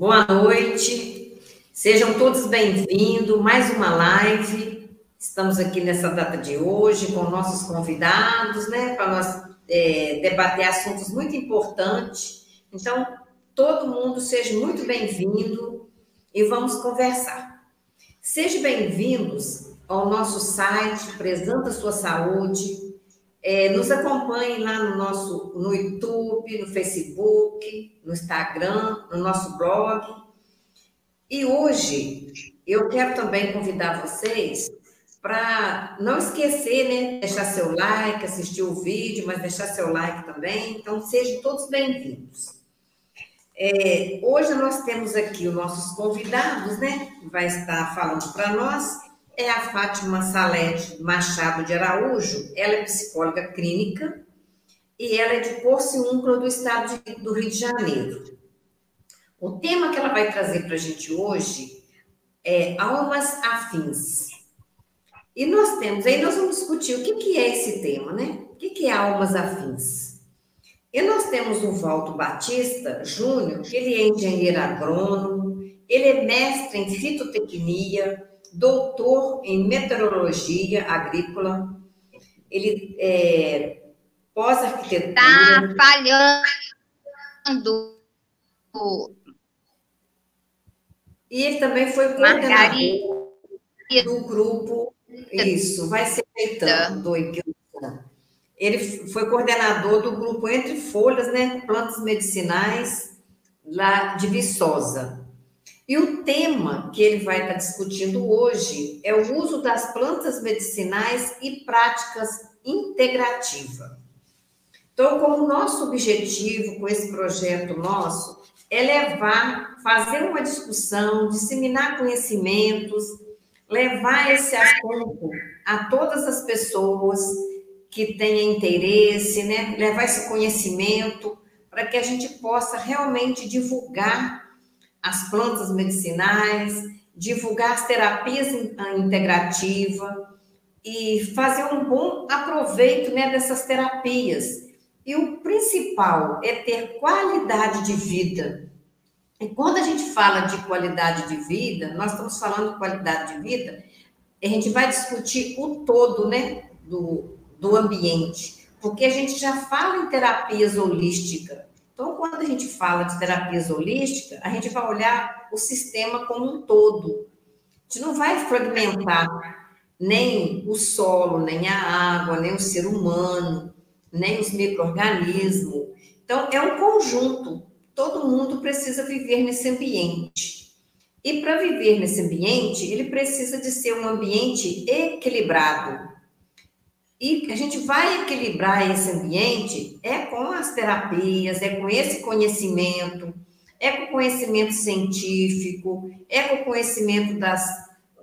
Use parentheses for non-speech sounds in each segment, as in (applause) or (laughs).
Boa noite, sejam todos bem-vindos. Mais uma live. Estamos aqui nessa data de hoje com nossos convidados, né, para nós é, debater assuntos muito importantes. Então, todo mundo seja muito bem-vindo e vamos conversar. Sejam bem-vindos ao nosso site Prezando a Sua Saúde, é, nos acompanhe lá no nosso no YouTube, no Facebook, no Instagram, no nosso blog. E hoje eu quero também convidar vocês para não esquecer, né? Deixar seu like, assistir o vídeo, mas deixar seu like também. Então, sejam todos bem-vindos. É, hoje nós temos aqui os nossos convidados, né? Vai estar falando para nós é a Fátima Salete Machado de Araújo. Ela é psicóloga clínica e ela é de Porciúncula, do estado de, do Rio de Janeiro. O tema que ela vai trazer para a gente hoje é almas afins. E nós temos, aí nós vamos discutir o que, que é esse tema, né? O que, que é almas afins? E nós temos o Valdo Batista Júnior, ele é engenheiro agrônomo, ele é mestre em fitotecnia, doutor em meteorologia agrícola, ele é pós-arquitetura. Está falhando. E ele também foi coordenador do grupo. Isso, vai ser feitando, Ele foi coordenador do grupo Entre Folhas, né? Plantas Medicinais, lá de Viçosa. E o tema que ele vai estar discutindo hoje é o uso das plantas medicinais e práticas integrativa. Então, como nosso objetivo com esse projeto nosso é levar, fazer uma discussão, disseminar conhecimentos, levar esse assunto a todas as pessoas que tenham interesse, né? levar esse conhecimento para que a gente possa realmente divulgar as plantas medicinais, divulgar as terapias integrativas e fazer um bom aproveito né, dessas terapias. E o principal é ter qualidade de vida. E quando a gente fala de qualidade de vida, nós estamos falando de qualidade de vida, a gente vai discutir o todo né, do, do ambiente, porque a gente já fala em terapias holísticas, então, quando a gente fala de terapias holísticas, a gente vai olhar o sistema como um todo. A gente não vai fragmentar nem o solo, nem a água, nem o ser humano, nem os micro-organismos. Então, é um conjunto. Todo mundo precisa viver nesse ambiente. E para viver nesse ambiente, ele precisa de ser um ambiente equilibrado. E a gente vai equilibrar esse ambiente é com as terapias, é com esse conhecimento, é com o conhecimento científico, é com o conhecimento das,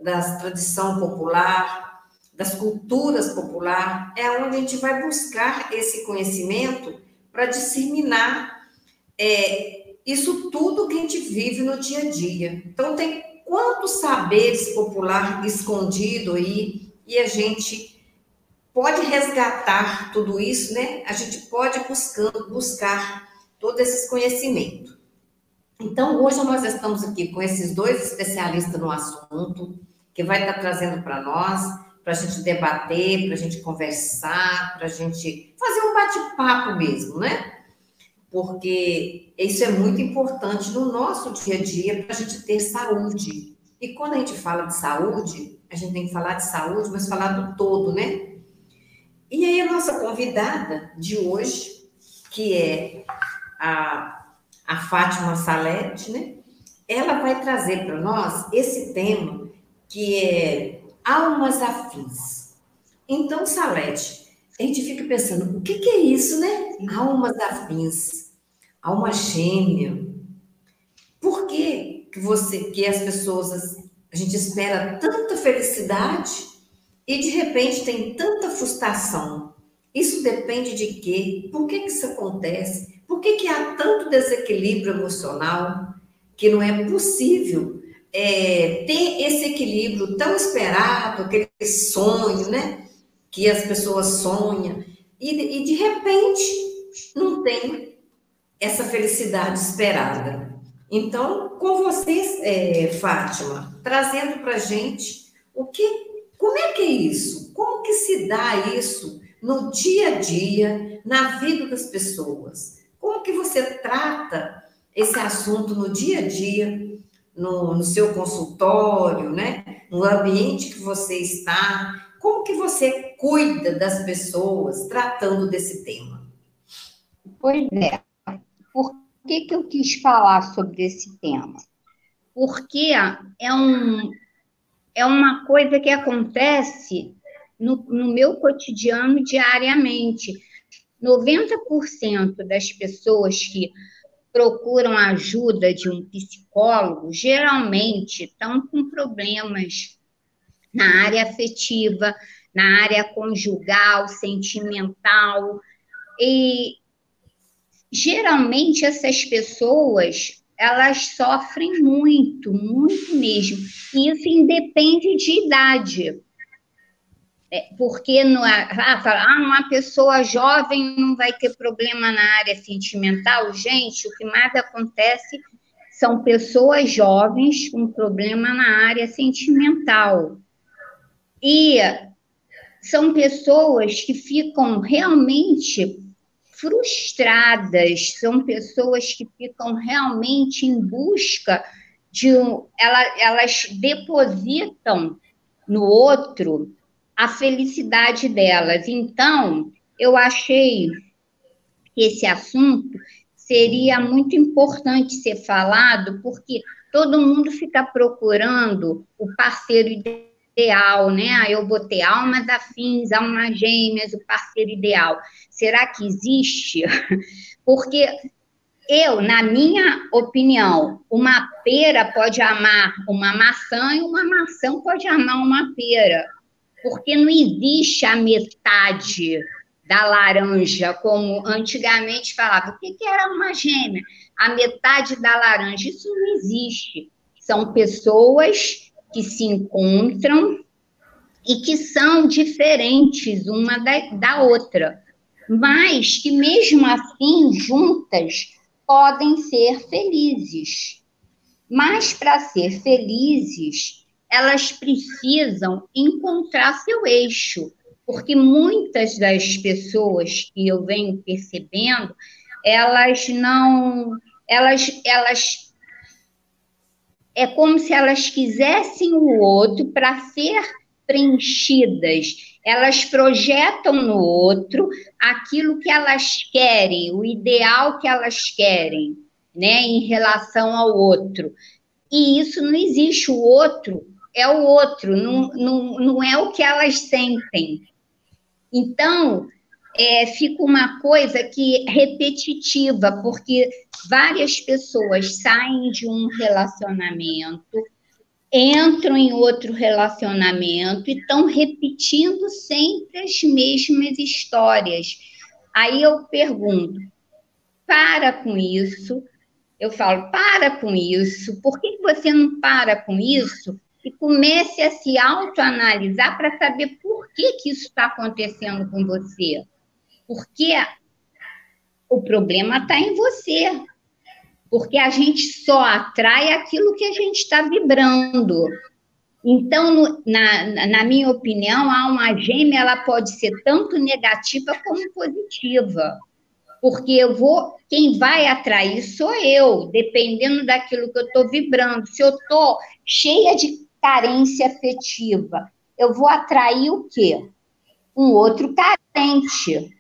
das tradição popular, das culturas popular, é onde a gente vai buscar esse conhecimento para disseminar é, isso tudo que a gente vive no dia a dia. Então, tem quantos saberes popular escondido aí e a gente pode resgatar tudo isso, né? A gente pode buscando, buscar todo esse conhecimento. Então, hoje nós estamos aqui com esses dois especialistas no assunto, que vai estar trazendo para nós, para a gente debater, para a gente conversar, para a gente fazer um bate-papo mesmo, né? Porque isso é muito importante no nosso dia a dia para a gente ter saúde. E quando a gente fala de saúde, a gente tem que falar de saúde, mas falar do todo, né? E aí, a nossa convidada de hoje, que é a, a Fátima Salete, né? Ela vai trazer para nós esse tema que é almas afins. Então, Salete, a gente fica pensando, o que, que é isso, né? Almas afins, alma gêmea. Por que, que você, que as pessoas, a gente espera tanta felicidade e de repente tem tanta frustração. Isso depende de quê? Por que, que isso acontece? Por que, que há tanto desequilíbrio emocional que não é possível é, ter esse equilíbrio tão esperado, aquele sonho, né? Que as pessoas sonham, e, e de repente não tem essa felicidade esperada. Então, com vocês, é, Fátima, trazendo para gente o que, como é que é isso? Como que se dá isso no dia a dia, na vida das pessoas? Como que você trata esse assunto no dia a dia, no, no seu consultório, né? No ambiente que você está? Como que você cuida das pessoas tratando desse tema? Pois é. Por que, que eu quis falar sobre esse tema? Porque é, um, é uma coisa que acontece no, no meu cotidiano diariamente. 90% das pessoas que procuram ajuda de um psicólogo geralmente estão com problemas na área afetiva, na área conjugal, sentimental. E geralmente essas pessoas elas sofrem muito, muito mesmo. E isso independe de idade. É, porque no, ah, fala, ah, uma pessoa jovem não vai ter problema na área sentimental. Gente, o que mais acontece são pessoas jovens com problema na área sentimental. E são pessoas que ficam realmente frustradas, são pessoas que ficam realmente em busca de um, ela, elas depositam no outro a felicidade delas. Então, eu achei que esse assunto seria muito importante ser falado, porque todo mundo fica procurando o parceiro ideal, né? Ah, eu vou ter almas afins, almas gêmeas, o parceiro ideal. Será que existe? (laughs) Porque eu, na minha opinião, uma pera pode amar uma maçã e uma maçã pode amar uma pera porque não existe a metade da laranja, como antigamente falava. O que, que era uma gêmea? A metade da laranja. Isso não existe. São pessoas que se encontram e que são diferentes uma da, da outra, mas que mesmo assim, juntas, podem ser felizes. Mas para ser felizes, elas precisam encontrar seu eixo, porque muitas das pessoas que eu venho percebendo, elas não, elas, elas é como se elas quisessem o outro para ser preenchidas. Elas projetam no outro aquilo que elas querem, o ideal que elas querem, né, em relação ao outro. E isso não existe. O outro é o outro, não, não, não é o que elas sentem. Então, é, fica uma coisa que repetitiva, porque várias pessoas saem de um relacionamento, entram em outro relacionamento e estão repetindo sempre as mesmas histórias. Aí eu pergunto: para com isso. Eu falo, para com isso. Por que você não para com isso? e comece a se autoanalisar para saber por que, que isso está acontecendo com você. Porque o problema está em você. Porque a gente só atrai aquilo que a gente está vibrando. Então, no, na, na minha opinião, a alma gêmea ela pode ser tanto negativa como positiva porque eu vou, quem vai atrair sou eu, dependendo daquilo que eu estou vibrando. Se eu estou cheia de carência afetiva. Eu vou atrair o quê? Um outro carente.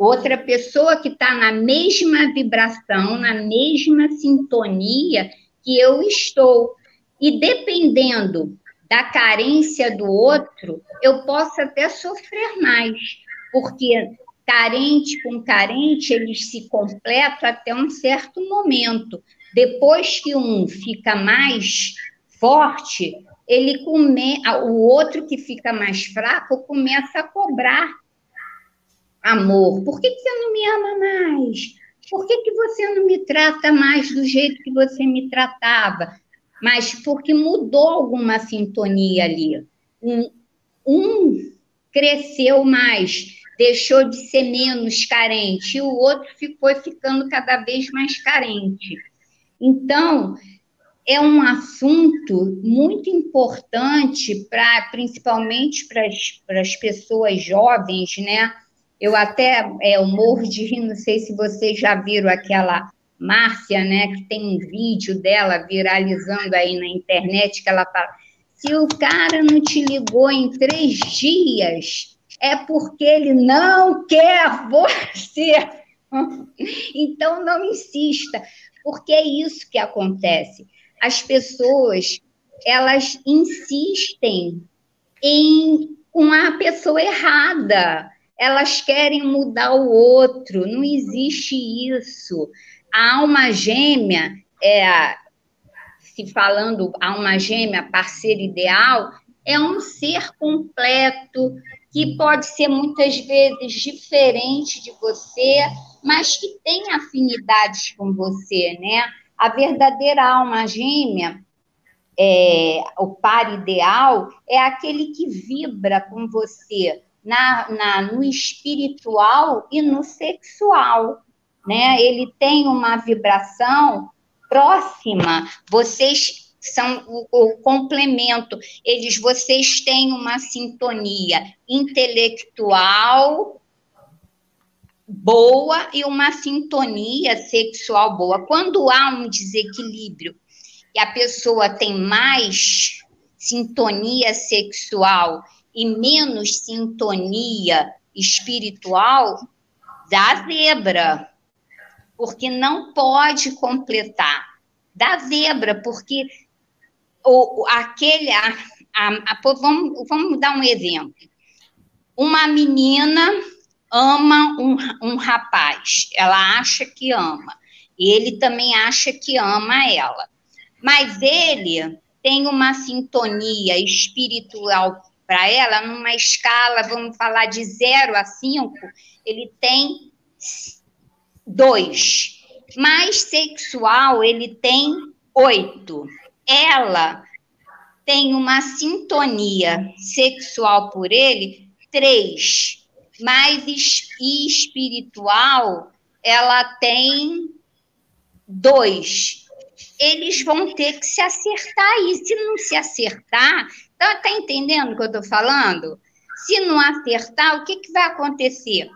Outra pessoa que está na mesma vibração, na mesma sintonia que eu estou. E dependendo da carência do outro, eu posso até sofrer mais, porque carente com carente, eles se completam até um certo momento. Depois que um fica mais forte, ele come, o outro que fica mais fraco começa a cobrar amor. Por que, que você não me ama mais? Por que, que você não me trata mais do jeito que você me tratava? Mas porque mudou alguma sintonia ali. Um, um cresceu mais, deixou de ser menos carente, e o outro ficou ficando cada vez mais carente. Então, é um assunto muito importante para principalmente para as pessoas jovens, né? Eu até é, eu morro de rir, não sei se vocês já viram aquela Márcia, né, que tem um vídeo dela viralizando aí na internet, que ela fala: se o cara não te ligou em três dias, é porque ele não quer você. (laughs) Então não insista, porque é isso que acontece. As pessoas elas insistem em com a pessoa errada. Elas querem mudar o outro. Não existe isso. A alma gêmea é se falando a uma gêmea parceira ideal, é um ser completo que pode ser muitas vezes diferente de você, mas que tem afinidades com você, né? A verdadeira alma gêmea, é, o par ideal, é aquele que vibra com você na, na, no espiritual e no sexual, né? Ele tem uma vibração próxima. Vocês são o, o, complemento. Eles, vocês têm uma sintonia intelectual boa e uma sintonia sexual boa. Quando há um desequilíbrio e a pessoa tem mais sintonia sexual e menos sintonia espiritual, dá zebra, porque não pode completar. Dá zebra, porque o, aquele. A, a, a, vamos, vamos dar um exemplo. Uma menina ama um, um rapaz, ela acha que ama, ele também acha que ama ela. Mas ele tem uma sintonia espiritual para ela, numa escala, vamos falar, de 0 a 5, ele tem dois. Mais sexual, ele tem oito. Ela tem uma sintonia sexual por ele, três mais espiritual, ela tem dois. Eles vão ter que se acertar e se não se acertar, tá, tá entendendo o que eu estou falando? Se não acertar, o que, que vai acontecer?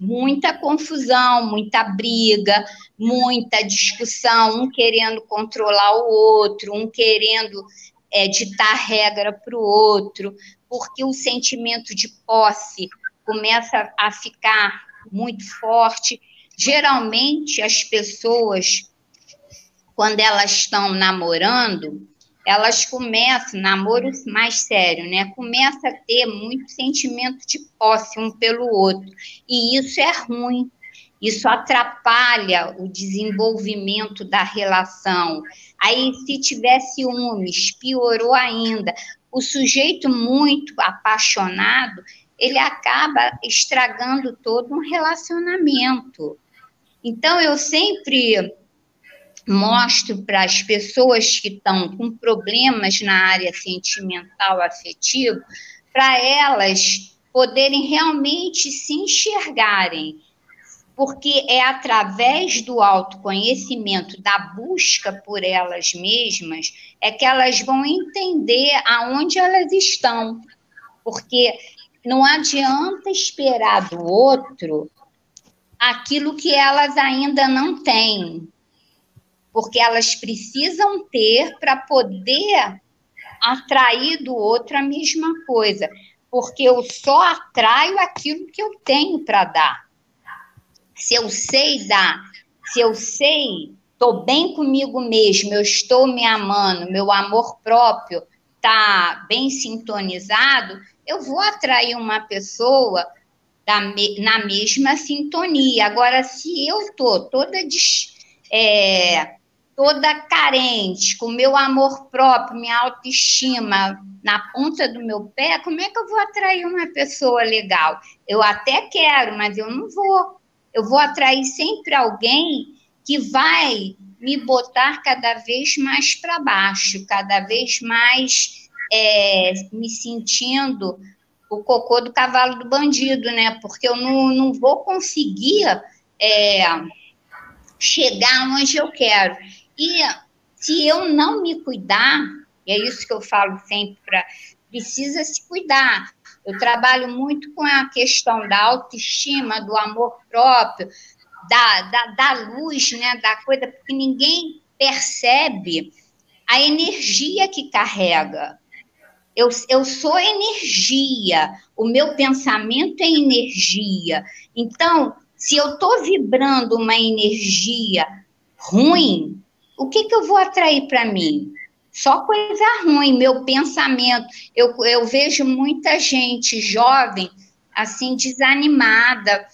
Muita confusão, muita briga, muita discussão, um querendo controlar o outro, um querendo é, ditar regra para o outro, porque o sentimento de posse começa a ficar muito forte. Geralmente, as pessoas, quando elas estão namorando, elas começam, namoro mais sério, né? Começa a ter muito sentimento de posse um pelo outro. E isso é ruim. Isso atrapalha o desenvolvimento da relação. Aí, se tiver ciúmes, piorou ainda. O sujeito muito apaixonado, ele acaba estragando todo um relacionamento. Então, eu sempre mostro para as pessoas que estão com problemas na área sentimental afetiva, para elas poderem realmente se enxergarem, porque é através do autoconhecimento, da busca por elas mesmas, é que elas vão entender aonde elas estão. Porque não adianta esperar do outro aquilo que elas ainda não têm, porque elas precisam ter para poder atrair do outro a mesma coisa, porque eu só atraio aquilo que eu tenho para dar. Se eu sei dar, se eu sei, estou bem comigo mesmo, eu estou me amando, meu amor próprio está bem sintonizado, eu vou atrair uma pessoa da, na mesma sintonia. Agora, se eu estou toda, des, é, toda carente, com meu amor próprio, minha autoestima na ponta do meu pé, como é que eu vou atrair uma pessoa legal? Eu até quero, mas eu não vou. Eu vou atrair sempre alguém que vai me botar cada vez mais para baixo, cada vez mais é, me sentindo o cocô do cavalo do bandido, né? Porque eu não, não vou conseguir é, chegar onde eu quero. E se eu não me cuidar, e é isso que eu falo sempre, pra, precisa se cuidar. Eu trabalho muito com a questão da autoestima, do amor próprio, da, da, da luz, né, da coisa, porque ninguém percebe a energia que carrega. Eu, eu sou energia, o meu pensamento é energia. Então, se eu estou vibrando uma energia ruim, o que, que eu vou atrair para mim? Só coisa ruim, meu pensamento. Eu, eu vejo muita gente jovem, assim, desanimada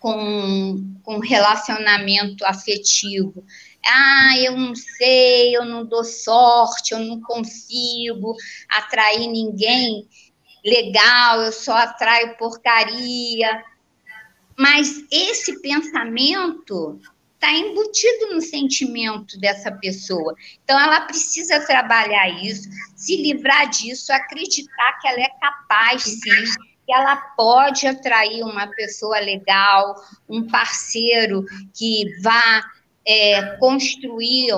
com, com relacionamento afetivo. Ah, eu não sei, eu não dou sorte, eu não consigo atrair ninguém legal, eu só atraio porcaria. Mas esse pensamento está embutido no sentimento dessa pessoa. Então, ela precisa trabalhar isso, se livrar disso, acreditar que ela é capaz, sim, que ela pode atrair uma pessoa legal, um parceiro que vá é, construir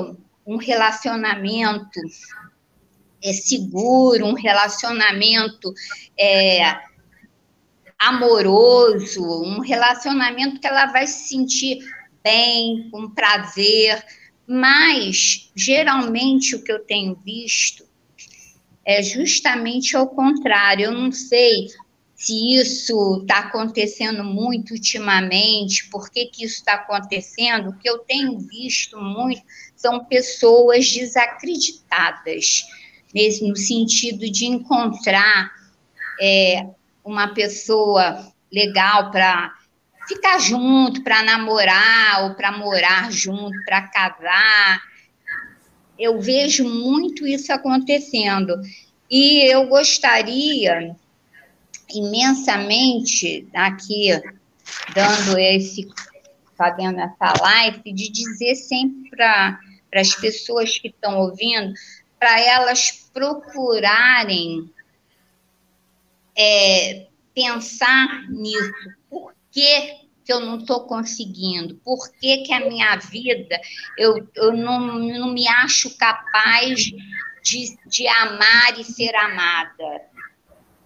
um relacionamento é, seguro, um relacionamento é, amoroso, um relacionamento que ela vai se sentir bem, com prazer, mas geralmente o que eu tenho visto é justamente ao contrário. Eu não sei se isso está acontecendo muito ultimamente, por que, que isso está acontecendo, o que eu tenho visto muito são pessoas desacreditadas, no sentido de encontrar é, uma pessoa legal para ficar junto, para namorar ou para morar junto, para casar. Eu vejo muito isso acontecendo. E eu gostaria imensamente aqui dando esse fazendo essa live de dizer sempre para as pessoas que estão ouvindo para elas procurarem é, pensar nisso que, que eu não estou conseguindo? Por que, que a minha vida eu, eu não, não me acho capaz de, de amar e ser amada?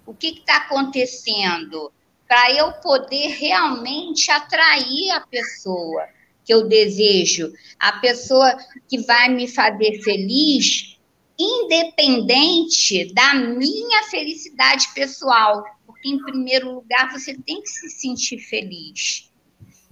O que está acontecendo? Para eu poder realmente atrair a pessoa que eu desejo, a pessoa que vai me fazer feliz, independente da minha felicidade pessoal em primeiro lugar, você tem que se sentir feliz.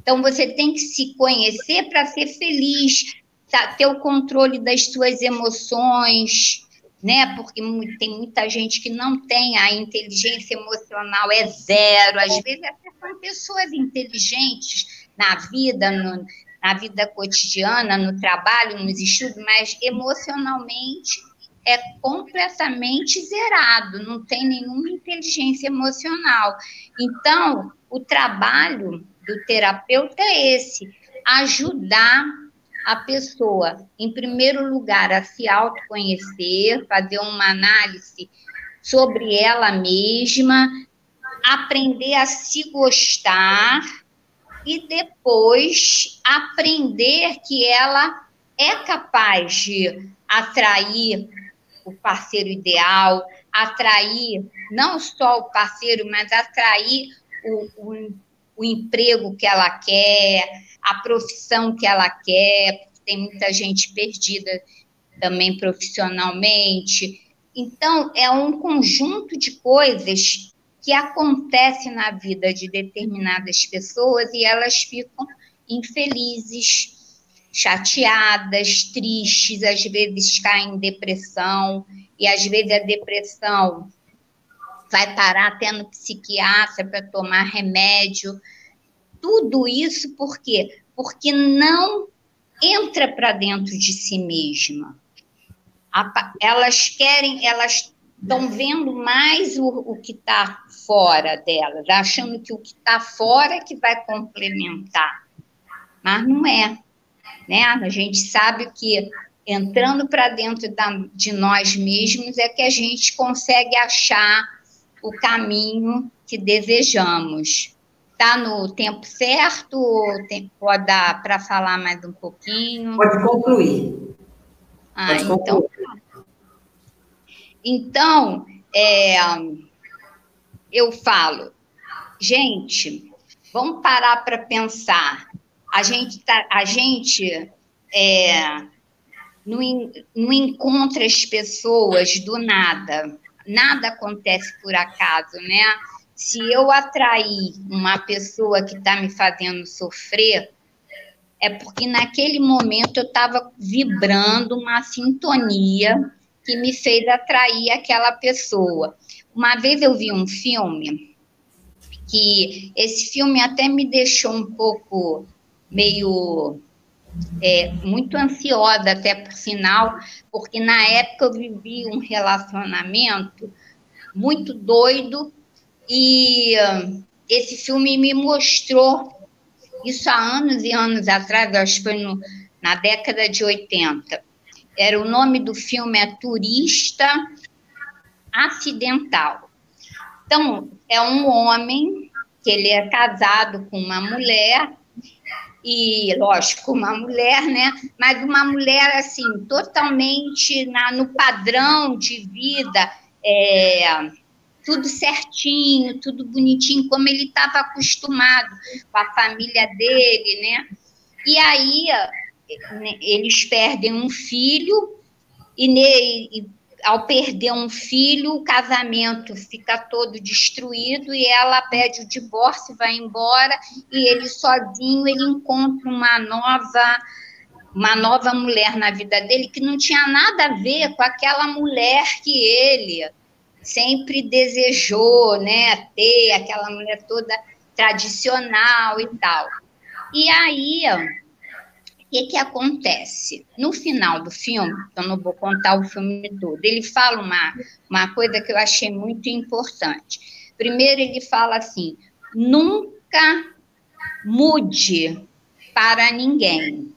Então, você tem que se conhecer para ser feliz, tá? ter o controle das suas emoções, né? Porque tem muita gente que não tem a inteligência emocional, é zero. Às vezes, até são pessoas inteligentes na vida, no, na vida cotidiana, no trabalho, nos estudos, mas emocionalmente é completamente zerado, não tem nenhuma inteligência emocional. Então, o trabalho do terapeuta é esse: ajudar a pessoa, em primeiro lugar, a se autoconhecer, fazer uma análise sobre ela mesma, aprender a se gostar e depois aprender que ela é capaz de atrair o parceiro ideal, atrair não só o parceiro, mas atrair o, o, o emprego que ela quer, a profissão que ela quer, tem muita gente perdida também profissionalmente. Então, é um conjunto de coisas que acontece na vida de determinadas pessoas e elas ficam infelizes, chateadas, tristes, às vezes caem em depressão, e às vezes a depressão vai parar no psiquiatra para tomar remédio. Tudo isso por quê? Porque não entra para dentro de si mesma. Elas querem, elas estão vendo mais o, o que está fora delas, achando que o que está fora é que vai complementar. Mas não é né? A gente sabe que entrando para dentro da, de nós mesmos é que a gente consegue achar o caminho que desejamos. Está no tempo certo tem, pode dar para falar mais um pouquinho? Pode concluir. Ah, pode então. Concluir. Então, é, eu falo, gente, vamos parar para pensar. A gente, tá, a gente é, não, não encontra as pessoas do nada. Nada acontece por acaso, né? Se eu atrair uma pessoa que está me fazendo sofrer, é porque naquele momento eu estava vibrando uma sintonia que me fez atrair aquela pessoa. Uma vez eu vi um filme que esse filme até me deixou um pouco meio é, muito ansiosa, até por sinal, porque na época eu vivi um relacionamento muito doido e uh, esse filme me mostrou isso há anos e anos atrás, acho que foi no, na década de 80. Era o nome do filme é Turista Acidental. Então, é um homem que ele é casado com uma mulher e, lógico, uma mulher, né? Mas uma mulher, assim, totalmente na, no padrão de vida, é, tudo certinho, tudo bonitinho, como ele estava acostumado com a família dele, né? E aí né, eles perdem um filho e, ne, e ao perder um filho, o casamento fica todo destruído e ela pede o divórcio, vai embora e ele sozinho ele encontra uma nova uma nova mulher na vida dele que não tinha nada a ver com aquela mulher que ele sempre desejou, né, ter aquela mulher toda tradicional e tal. E aí que, que acontece? No final do filme, eu não vou contar o filme todo, ele fala uma, uma coisa que eu achei muito importante. Primeiro, ele fala assim: nunca mude para ninguém.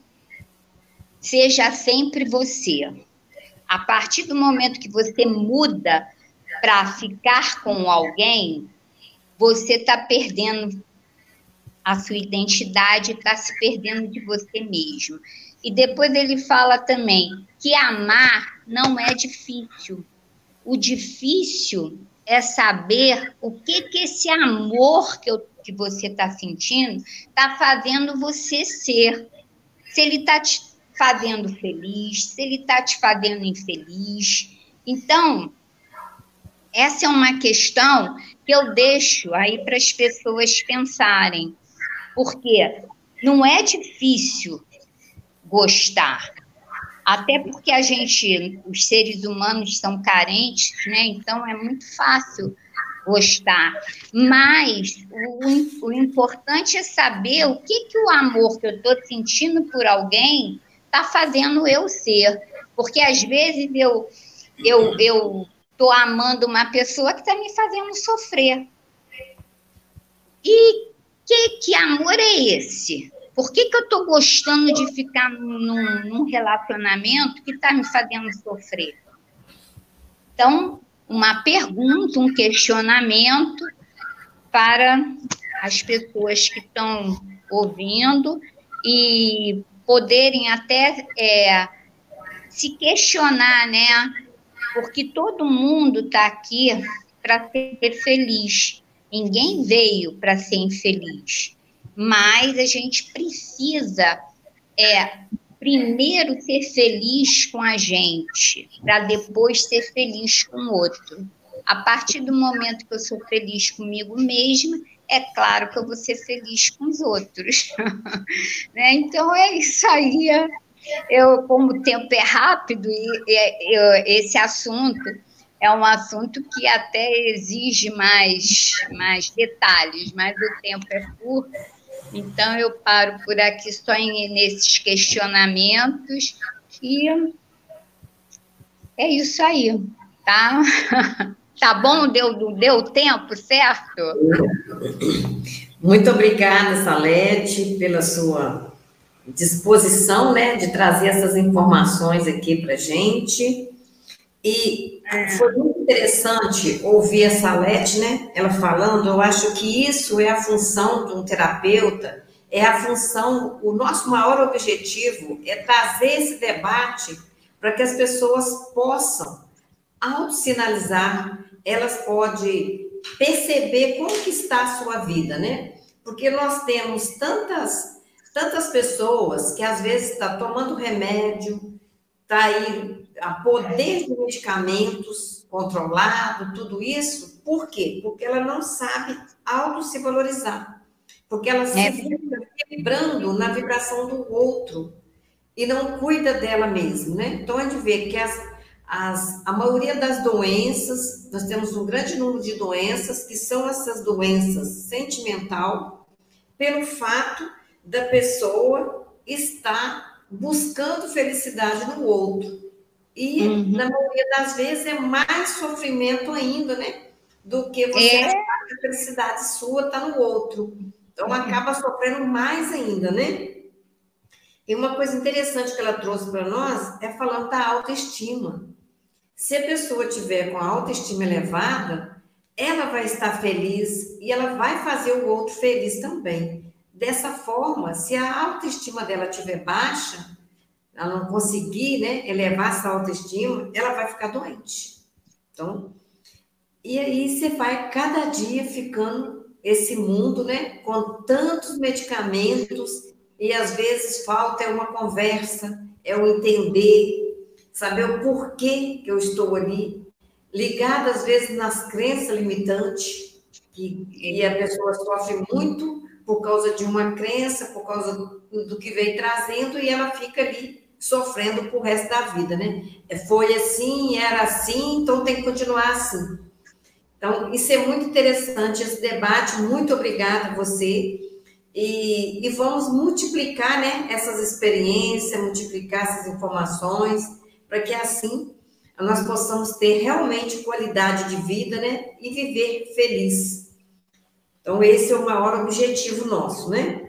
Seja sempre você. A partir do momento que você muda para ficar com alguém, você está perdendo a sua identidade está se perdendo de você mesmo. E depois ele fala também que amar não é difícil. O difícil é saber o que, que esse amor que, eu, que você está sentindo está fazendo você ser. Se ele está te fazendo feliz, se ele está te fazendo infeliz. Então, essa é uma questão que eu deixo aí para as pessoas pensarem. Porque não é difícil gostar. Até porque a gente, os seres humanos são carentes, né? Então é muito fácil gostar. Mas o, o importante é saber o que, que o amor que eu estou sentindo por alguém está fazendo eu ser. Porque às vezes eu eu eu estou amando uma pessoa que está me fazendo sofrer. E que, que amor é esse? Por que, que eu estou gostando de ficar num, num relacionamento que está me fazendo sofrer? Então, uma pergunta, um questionamento para as pessoas que estão ouvindo e poderem até é, se questionar, né? Porque todo mundo está aqui para ser feliz. Ninguém veio para ser infeliz, mas a gente precisa é primeiro ser feliz com a gente, para depois ser feliz com o outro. A partir do momento que eu sou feliz comigo mesma, é claro que eu vou ser feliz com os outros. (laughs) né? Então é isso aí. Eu, como o tempo é rápido e, e, esse assunto é um assunto que até exige mais, mais detalhes, mas o tempo é curto, então eu paro por aqui só em, nesses questionamentos e é isso aí, tá? (laughs) Tá bom? Deu, deu tempo, certo? Muito obrigada, Salete, pela sua disposição, né, de trazer essas informações aqui para gente. E. foi muito interessante ouvir a Salete, né? Ela falando, eu acho que isso é a função de um terapeuta, é a função, o nosso maior objetivo é trazer esse debate para que as pessoas possam auto-sinalizar, elas podem perceber como que está a sua vida, né? Porque nós temos tantas, tantas pessoas que às vezes está tomando remédio, está aí a poder de medicamentos controlado, tudo isso, por quê? Porque ela não sabe auto se valorizar, porque ela se é. vibrando na vibração do outro e não cuida dela mesma, né? Então a gente vê que as, as, a maioria das doenças, nós temos um grande número de doenças que são essas doenças sentimental, pelo fato da pessoa estar buscando felicidade no outro. E, uhum. na maioria das vezes, é mais sofrimento ainda, né? Do que você é. achar que a felicidade sua está no outro. Então, uhum. acaba sofrendo mais ainda, né? E uma coisa interessante que ela trouxe para nós é falando da autoestima. Se a pessoa tiver com a autoestima elevada, ela vai estar feliz e ela vai fazer o outro feliz também. Dessa forma, se a autoestima dela estiver baixa, ela não conseguir né, elevar essa autoestima, ela vai ficar doente. Então, e aí você vai cada dia ficando esse mundo, né, com tantos medicamentos e às vezes falta é uma conversa, é o entender, saber o porquê que eu estou ali, ligado às vezes nas crenças limitantes, que, e a pessoa sofre muito por causa de uma crença, por causa do, do que vem trazendo, e ela fica ali sofrendo por resto da vida, né? É, foi assim, era assim, então tem que continuar assim. Então, isso é muito interessante, esse debate. Muito obrigada a você. E, e vamos multiplicar né, essas experiências, multiplicar essas informações para que assim nós possamos ter realmente qualidade de vida, né? E viver feliz. Então, esse é o maior objetivo nosso, né?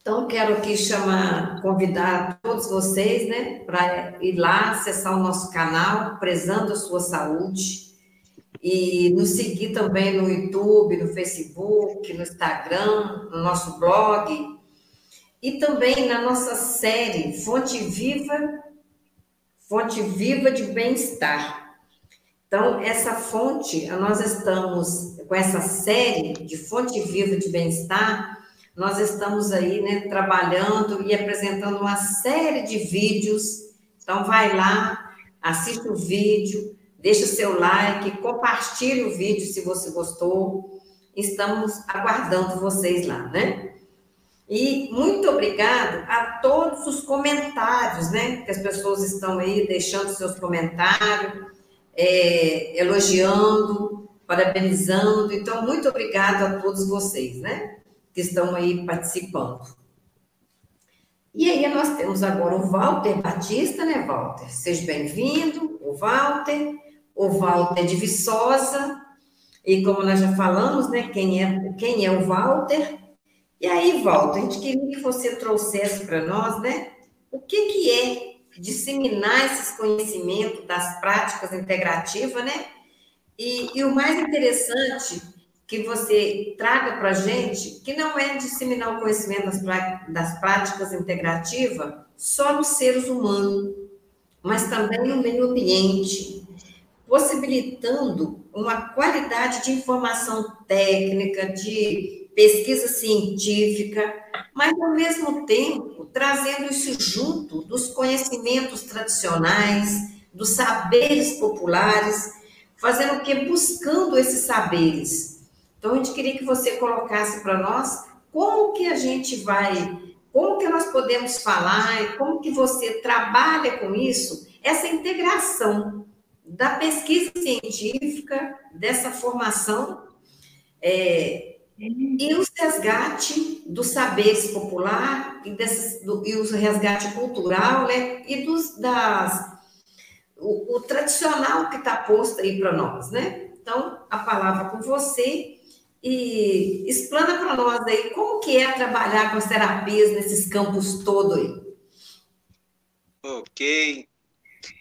Então, quero aqui chamar, convidar todos vocês, né, para ir lá acessar o nosso canal, prezando a sua saúde, e nos seguir também no YouTube, no Facebook, no Instagram, no nosso blog, e também na nossa série Fonte Viva fonte viva de bem-estar. Então, essa fonte, nós estamos com essa série de fonte viva de bem-estar, nós estamos aí, né, trabalhando e apresentando uma série de vídeos. Então, vai lá, assiste o vídeo, deixa seu like, compartilhe o vídeo se você gostou. Estamos aguardando vocês lá, né? E muito obrigado a todos os comentários, né? Que as pessoas estão aí deixando seus comentários, é, elogiando, parabenizando. Então, muito obrigado a todos vocês, né? Que estão aí participando. E aí nós temos agora o Walter Batista, né, Walter? Seja bem-vindo, o Walter. O Walter de Viçosa. E como nós já falamos, né, quem é, quem é o Walter? E aí, Walter, a gente queria que você trouxesse para nós, né, o que, que é disseminar esses conhecimentos das práticas integrativas, né? E, e o mais interessante que você traga para a gente, que não é disseminar o conhecimento das, das práticas integrativas só nos seres humanos, mas também no meio ambiente, possibilitando uma qualidade de informação técnica, de pesquisa científica, mas ao mesmo tempo trazendo isso junto dos conhecimentos tradicionais, dos saberes populares, fazendo o que? Buscando esses saberes. Então, a gente queria que você colocasse para nós como que a gente vai, como que nós podemos falar e como que você trabalha com isso, essa integração da pesquisa científica, dessa formação é, e o resgate dos saberes popular e, desses, do, e o resgate cultural, né? E dos, das, o, o tradicional que está posto aí para nós, né? Então, a palavra com você e explana para nós aí como que é trabalhar com as terapias nesses campos todos aí. Ok.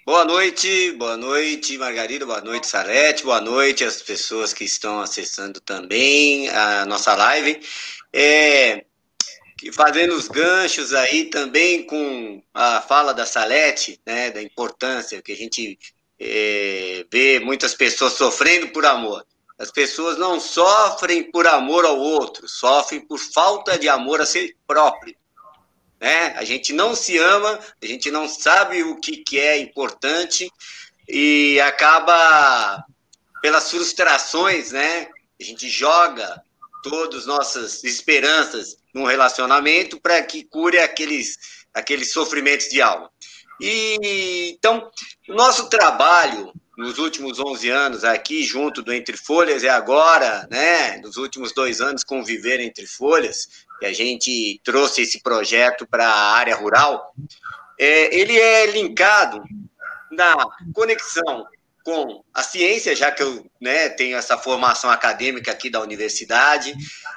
Boa noite, boa noite, Margarida, boa noite, Salete, boa noite às pessoas que estão acessando também a nossa live. É, fazendo os ganchos aí também com a fala da Salete, né, da importância que a gente é, vê muitas pessoas sofrendo por amor. As pessoas não sofrem por amor ao outro, sofrem por falta de amor a si próprio. Né? A gente não se ama, a gente não sabe o que, que é importante e acaba pelas frustrações, né? A gente joga todas nossas esperanças num relacionamento para que cure aqueles, aqueles sofrimentos de alma. E então, o nosso trabalho nos últimos 11 anos aqui, junto do Entre Folhas, e agora, né, nos últimos dois anos, conviver entre folhas, que a gente trouxe esse projeto para a área rural, é, ele é linkado na conexão com a ciência, já que eu né, tenho essa formação acadêmica aqui da universidade,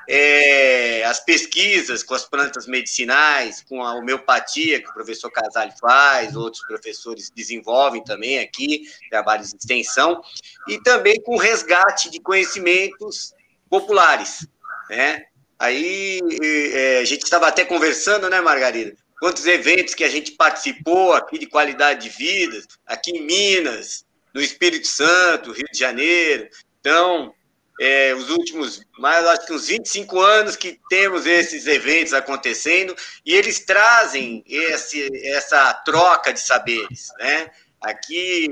é, as pesquisas com as plantas medicinais, com a homeopatia que o professor Casale faz, outros professores desenvolvem também aqui, trabalhos de extensão, e também com resgate de conhecimentos populares, né? Aí é, a gente estava até conversando, né, Margarida? Quantos eventos que a gente participou aqui de qualidade de vida, aqui em Minas, no Espírito Santo, Rio de Janeiro. Então, é, os últimos, mais acho que uns 25 anos que temos esses eventos acontecendo, e eles trazem esse, essa troca de saberes. Né? Aqui,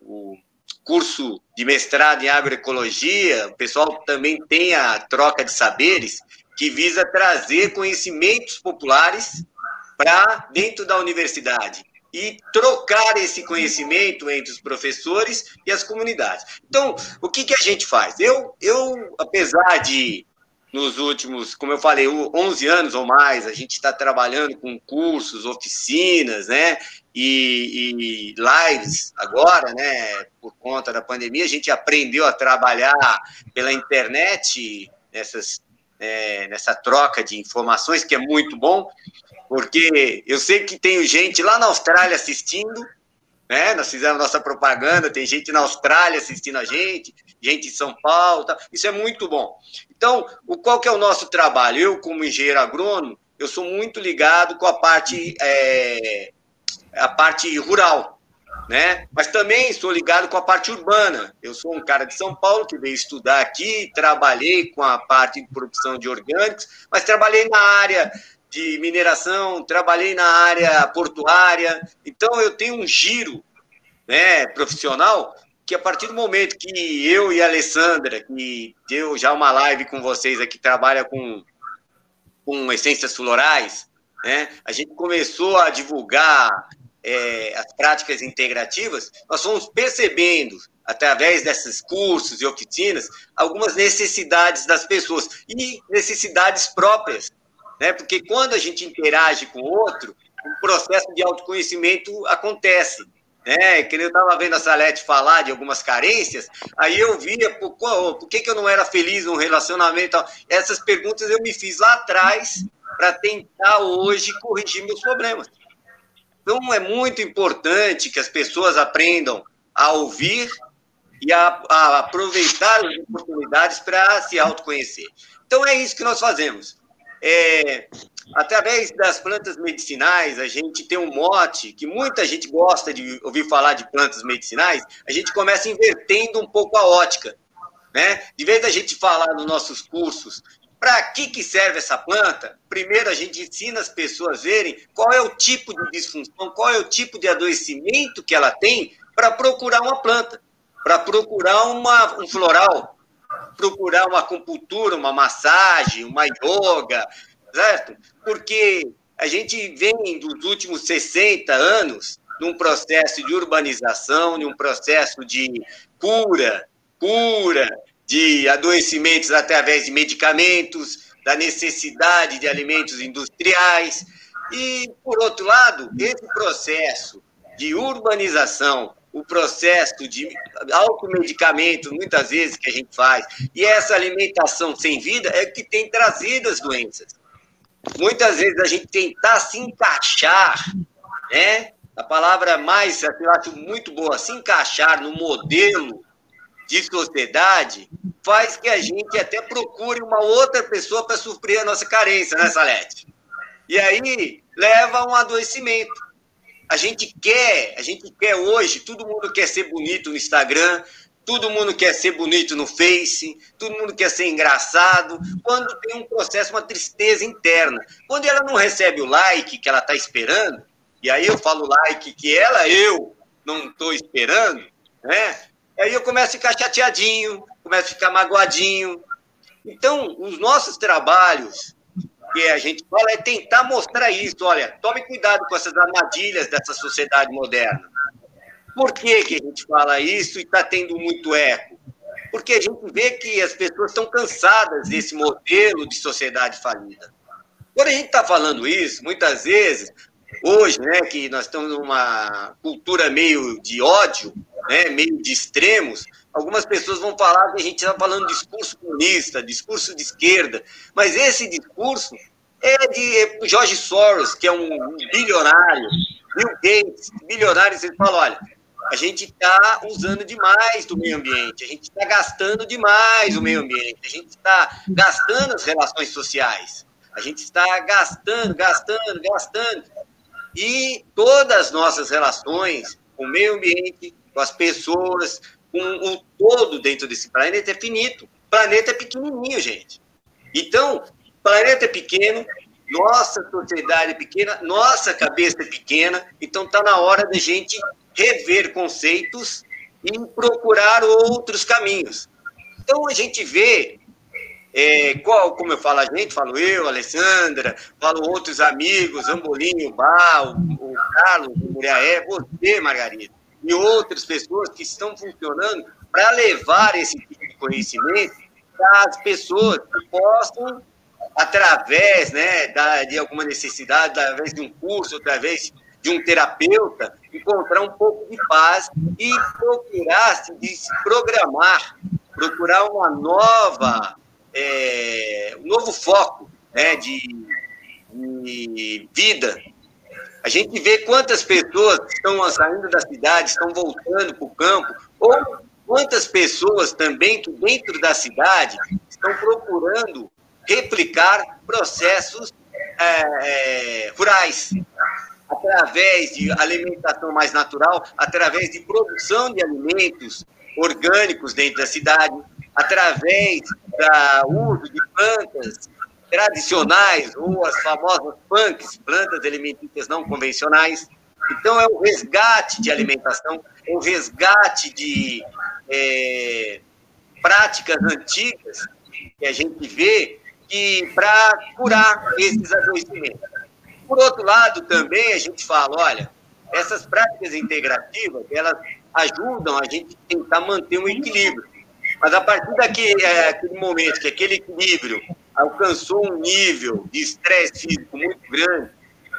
o, o curso de mestrado em agroecologia, o pessoal também tem a troca de saberes, que visa trazer conhecimentos populares para dentro da universidade e trocar esse conhecimento entre os professores e as comunidades. Então, o que, que a gente faz? Eu, eu, apesar de, nos últimos, como eu falei, 11 anos ou mais, a gente está trabalhando com cursos, oficinas, né, e, e, lives agora, né, por conta da pandemia, a gente aprendeu a trabalhar pela internet, nessas, é, nessa troca de informações, que é muito bom, porque eu sei que tem gente lá na Austrália assistindo, né? Nós fizemos nossa propaganda, tem gente na Austrália assistindo a gente, gente em São Paulo, tá? isso é muito bom. Então, o, qual que é o nosso trabalho? Eu, como engenheiro agrônomo, eu sou muito ligado com a parte, é, a parte rural, né? Mas também sou ligado com a parte urbana. Eu sou um cara de São Paulo que veio estudar aqui, trabalhei com a parte de produção de orgânicos, mas trabalhei na área de mineração, trabalhei na área portuária, então eu tenho um giro né, profissional que a partir do momento que eu e a Alessandra, que deu já uma live com vocês aqui, trabalha com, com essências florais, né, a gente começou a divulgar é, as práticas integrativas, nós fomos percebendo, através desses cursos e oficinas, algumas necessidades das pessoas e necessidades próprias né? Porque quando a gente interage com o outro, um processo de autoconhecimento acontece. Né? Que eu estava vendo a Salete falar de algumas carências, aí eu via por, por que, que eu não era feliz num relacionamento. Essas perguntas eu me fiz lá atrás para tentar hoje corrigir meus problemas. Então é muito importante que as pessoas aprendam a ouvir e a, a aproveitar as oportunidades para se autoconhecer. Então é isso que nós fazemos. É, através das plantas medicinais, a gente tem um mote que muita gente gosta de ouvir falar de plantas medicinais, a gente começa invertendo um pouco a ótica. Né? De vez da gente falar nos nossos cursos para que, que serve essa planta, primeiro a gente ensina as pessoas a verem qual é o tipo de disfunção, qual é o tipo de adoecimento que ela tem para procurar uma planta, para procurar uma, um floral, procurar uma acupuntura, uma massagem, uma yoga, certo? Porque a gente vem dos últimos 60 anos num processo de urbanização, num processo de cura, cura de adoecimentos através de medicamentos, da necessidade de alimentos industriais. E, por outro lado, esse processo de urbanização o processo de automedicamento, muitas vezes, que a gente faz, e essa alimentação sem vida é que tem trazido as doenças. Muitas vezes a gente tentar se encaixar, né? a palavra mais, eu acho muito boa, se encaixar no modelo de sociedade, faz que a gente até procure uma outra pessoa para suprir a nossa carência, né, Salete? E aí leva a um adoecimento. A gente quer, a gente quer hoje, todo mundo quer ser bonito no Instagram, todo mundo quer ser bonito no Face, todo mundo quer ser engraçado, quando tem um processo, uma tristeza interna. Quando ela não recebe o like que ela está esperando, e aí eu falo like que ela, eu, não estou esperando, né? Aí eu começo a ficar chateadinho, começo a ficar magoadinho. Então, os nossos trabalhos, que a gente fala, é tentar mostrar isso. Olha, tome cuidado com essas armadilhas dessa sociedade moderna. Por que, que a gente fala isso e está tendo muito eco? Porque a gente vê que as pessoas estão cansadas desse modelo de sociedade falida. Quando a gente está falando isso, muitas vezes, hoje, né, que nós estamos numa cultura meio de ódio, né, meio de extremos, algumas pessoas vão falar que a gente está falando discurso comunista, discurso de esquerda, mas esse discurso é de é George Soros, que é um bilionário, Bill Gates, bilionários, ele fala, olha, a gente está usando demais do meio ambiente, a gente está gastando demais o meio ambiente, a gente está gastando as relações sociais, a gente está gastando, gastando, gastando. E todas as nossas relações com o meio ambiente, com as pessoas, com o todo dentro desse planeta é finito. O planeta é pequenininho, gente. Então, planeta é pequeno, nossa sociedade é pequena, nossa cabeça é pequena, então está na hora da gente rever conceitos e procurar outros caminhos. Então, a gente vê é, qual, como eu falo a gente, falo eu, Alessandra, falo outros amigos, Ambolinho, Bá, o, o Carlos, o Muriaé, você, Margarida, e outras pessoas que estão funcionando para levar esse tipo de conhecimento para as pessoas que possam, através né, da, de alguma necessidade, através de um curso, através de um terapeuta, encontrar um pouco de paz e procurar se, se programar, procurar uma nova, é, um novo foco né, de, de vida, a gente vê quantas pessoas estão saindo da cidade, estão voltando para o campo, ou quantas pessoas também que dentro da cidade estão procurando replicar processos é, é, rurais, através de alimentação mais natural, através de produção de alimentos orgânicos dentro da cidade, através do uso de plantas tradicionais ou as famosas punks, plantas alimentícias não convencionais. Então, é o resgate de alimentação, é o resgate de é, práticas antigas que a gente vê para curar esses adoecimentos. Por outro lado, também a gente fala, olha, essas práticas integrativas, elas ajudam a gente tentar manter um equilíbrio. Mas a partir daquele é, momento que aquele equilíbrio alcançou um nível de estresse físico muito grande,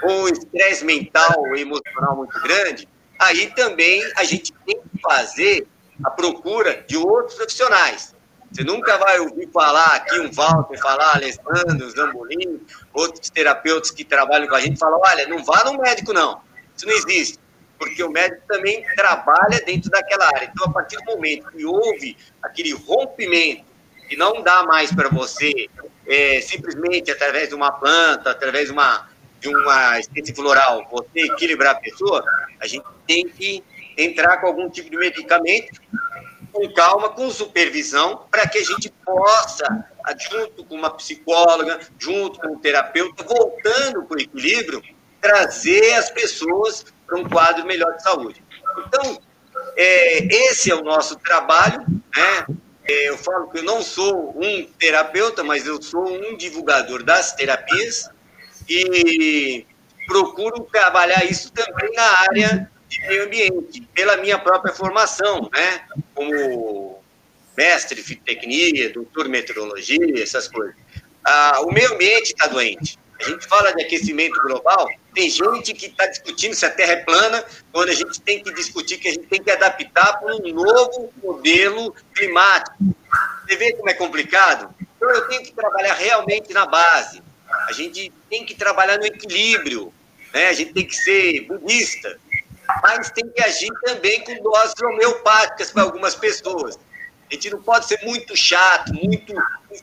ou estresse mental emocional muito grande, aí também a gente tem que fazer a procura de outros profissionais. Você nunca vai ouvir falar aqui um Walter falar, Alessandro, Zambolini, outros terapeutas que trabalham com a gente, falam, olha, não vá no médico não, isso não existe, porque o médico também trabalha dentro daquela área. Então, a partir do momento que houve aquele rompimento, que não dá mais para você é, simplesmente através de uma planta, através de uma, de uma espécie floral, você equilibrar a pessoa, a gente tem que entrar com algum tipo de medicamento, com calma, com supervisão, para que a gente possa, junto com uma psicóloga, junto com um terapeuta, voltando para o equilíbrio, trazer as pessoas para um quadro melhor de saúde. Então, é, esse é o nosso trabalho, né? É, eu falo que eu não sou um terapeuta, mas eu sou um divulgador das terapias e procuro trabalhar isso também na área de meio ambiente, pela minha própria formação, né? Como mestre de fitotecnia, doutor meteorologia, essas coisas. Ah, o meio ambiente está doente. A gente fala de aquecimento global, tem gente que está discutindo se a Terra é plana, quando a gente tem que discutir que a gente tem que adaptar para um novo modelo climático. Você vê como é complicado? Então, eu tenho que trabalhar realmente na base. A gente tem que trabalhar no equilíbrio. Né? A gente tem que ser budista. mas tem que agir também com doses homeopáticas para algumas pessoas. A gente não pode ser muito chato, muito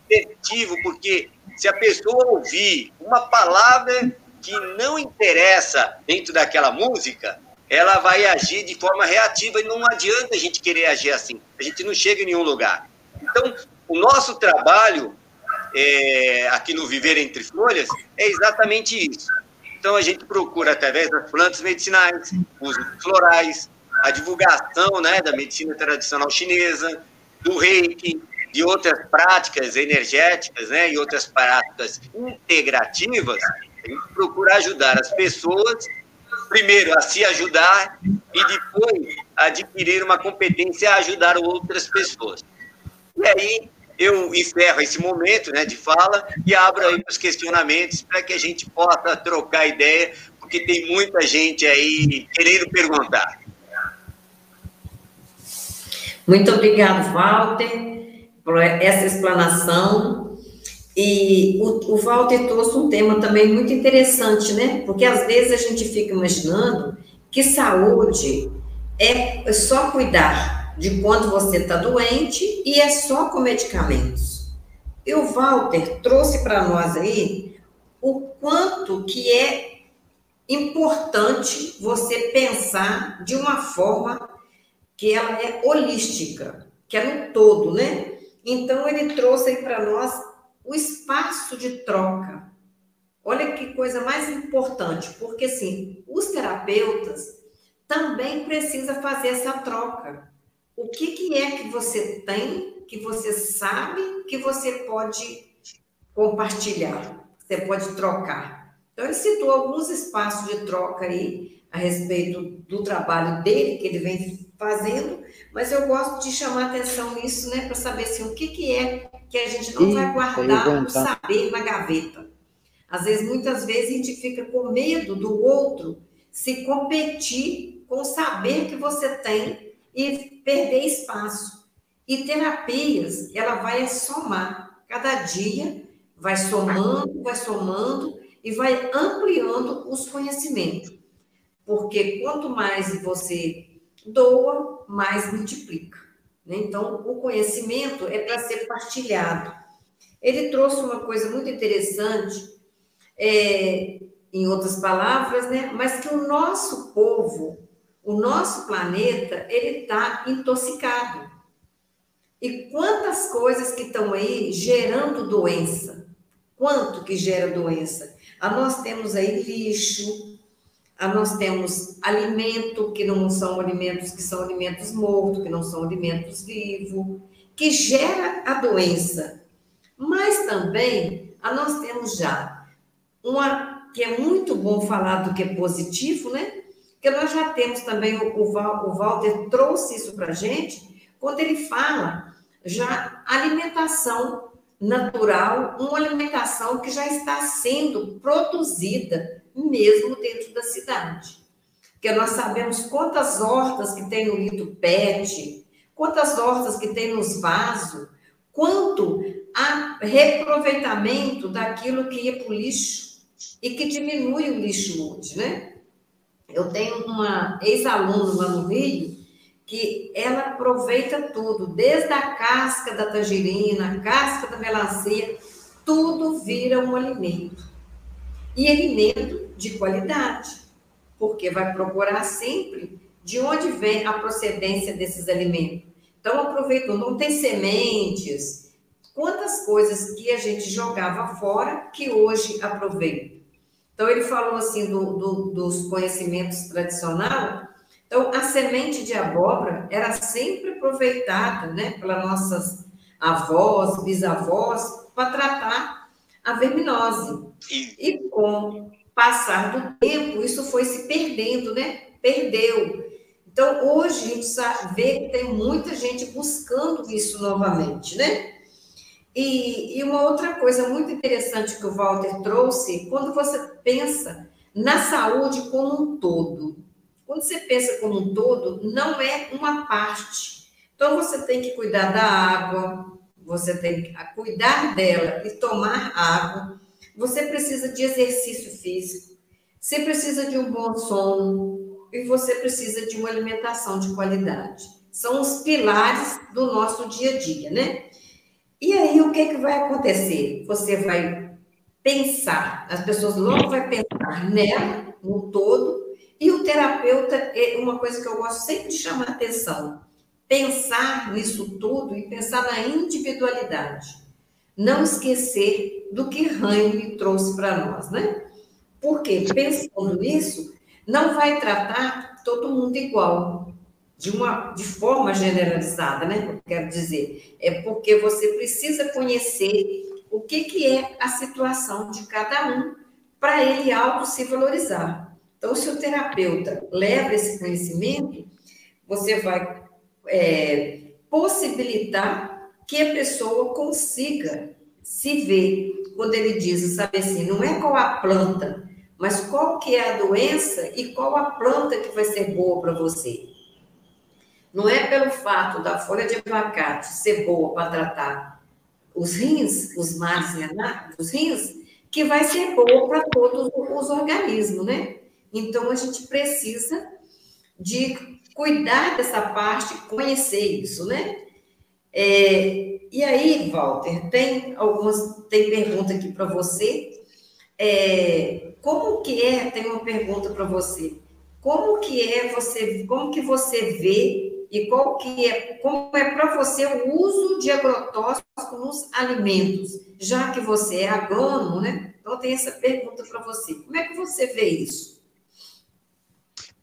efetivo, porque se a pessoa ouvir uma palavra que não interessa dentro daquela música, ela vai agir de forma reativa e não adianta a gente querer agir assim. A gente não chega em nenhum lugar. Então, o nosso trabalho é, aqui no Viver Entre Folhas é exatamente isso. Então, a gente procura, através das plantas medicinais, uso florais, a divulgação né, da medicina tradicional chinesa, do reiki, de outras práticas energéticas né, e outras práticas integrativas, a gente procura ajudar as pessoas, primeiro, a se ajudar e depois adquirir uma competência a ajudar outras pessoas. E aí, eu encerro esse momento né, de fala e abro aí os questionamentos para que a gente possa trocar ideia, porque tem muita gente aí querendo perguntar. Muito obrigado, Walter, por essa explanação. E o, o Walter trouxe um tema também muito interessante, né? Porque às vezes a gente fica imaginando que saúde é só cuidar de quando você está doente e é só com medicamentos. E o Walter trouxe para nós aí o quanto que é importante você pensar de uma forma que ela é holística, que é no todo, né? Então ele trouxe aí para nós o espaço de troca. Olha que coisa mais importante, porque assim, os terapeutas também precisam fazer essa troca o que, que é que você tem, que você sabe, que você pode compartilhar, você pode trocar. Então, ele citou alguns espaços de troca aí a respeito do trabalho dele, que ele vem fazendo, mas eu gosto de chamar atenção nisso, né, para saber assim, o que, que é que a gente não vai guardar o saber na gaveta. Às vezes, muitas vezes, a gente fica com medo do outro se competir com o saber que você tem e perder espaço. E terapias, ela vai somar. Cada dia vai somando, vai somando e vai ampliando os conhecimentos. Porque quanto mais você doa, mais multiplica. Né? Então, o conhecimento é para ser partilhado. Ele trouxe uma coisa muito interessante, é, em outras palavras, né? mas que o nosso povo o nosso planeta, ele está intoxicado. E quantas coisas que estão aí gerando doença? Quanto que gera doença? A nós temos aí lixo, nós temos alimento que não são alimentos que são alimentos mortos, que não são alimentos vivos, que gera a doença. Mas também a nós temos já uma que é muito bom falar do que é positivo, né? Porque nós já temos também, o, o, o Walter trouxe isso para a gente, quando ele fala já alimentação natural, uma alimentação que já está sendo produzida mesmo dentro da cidade. Porque nós sabemos quantas hortas que tem no lito PET, quantas hortas que tem nos vasos, quanto há reaproveitamento daquilo que ia para o lixo e que diminui o lixo hoje, né? Eu tenho uma ex-aluna lá no Rio que ela aproveita tudo, desde a casca da tangerina, a casca da melancia, tudo vira um alimento. E alimento de qualidade, porque vai procurar sempre de onde vem a procedência desses alimentos. Então, aproveito, não tem sementes, quantas coisas que a gente jogava fora que hoje aproveita. Então, ele falou assim do, do, dos conhecimentos tradicionais. Então, a semente de abóbora era sempre aproveitada, né, pelas nossas avós, bisavós, para tratar a verminose. E com o passar do tempo, isso foi se perdendo, né? Perdeu. Então, hoje a gente vê que tem muita gente buscando isso novamente, né? E, e, uma outra coisa muito interessante que o Walter trouxe, quando você pensa na saúde como um todo. Quando você pensa como um todo, não é uma parte. Então, você tem que cuidar da água, você tem que cuidar dela e tomar água. Você precisa de exercício físico, você precisa de um bom sono, e você precisa de uma alimentação de qualidade. São os pilares do nosso dia a dia, né? E aí, o que, que vai acontecer? Você vai pensar, as pessoas logo vão pensar nela, no todo, e o terapeuta é uma coisa que eu gosto sempre de chamar atenção. Pensar nisso tudo e pensar na individualidade. Não esquecer do que Heinrich trouxe para nós, né? Porque pensando nisso, não vai tratar todo mundo igual, de uma de forma generalizada, né? Quero dizer, é porque você precisa conhecer o que, que é a situação de cada um para ele auto se valorizar. Então, se o terapeuta leva esse conhecimento, você vai é, possibilitar que a pessoa consiga se ver quando ele diz, sabe assim, não é qual a planta, mas qual que é a doença e qual a planta que vai ser boa para você. Não é pelo fato da folha de abacate ser boa para tratar os rins, os males os rins, que vai ser boa para todos os organismos, né? Então, a gente precisa de cuidar dessa parte, conhecer isso, né? É, e aí, Walter, tem algumas, tem pergunta aqui para você. É, como que é, tem uma pergunta para você. Como que é você, como que você vê e qual que é, como é para você o uso de agrotóxicos nos alimentos, já que você é agrônomo, né? Então tem essa pergunta para você. Como é que você vê isso?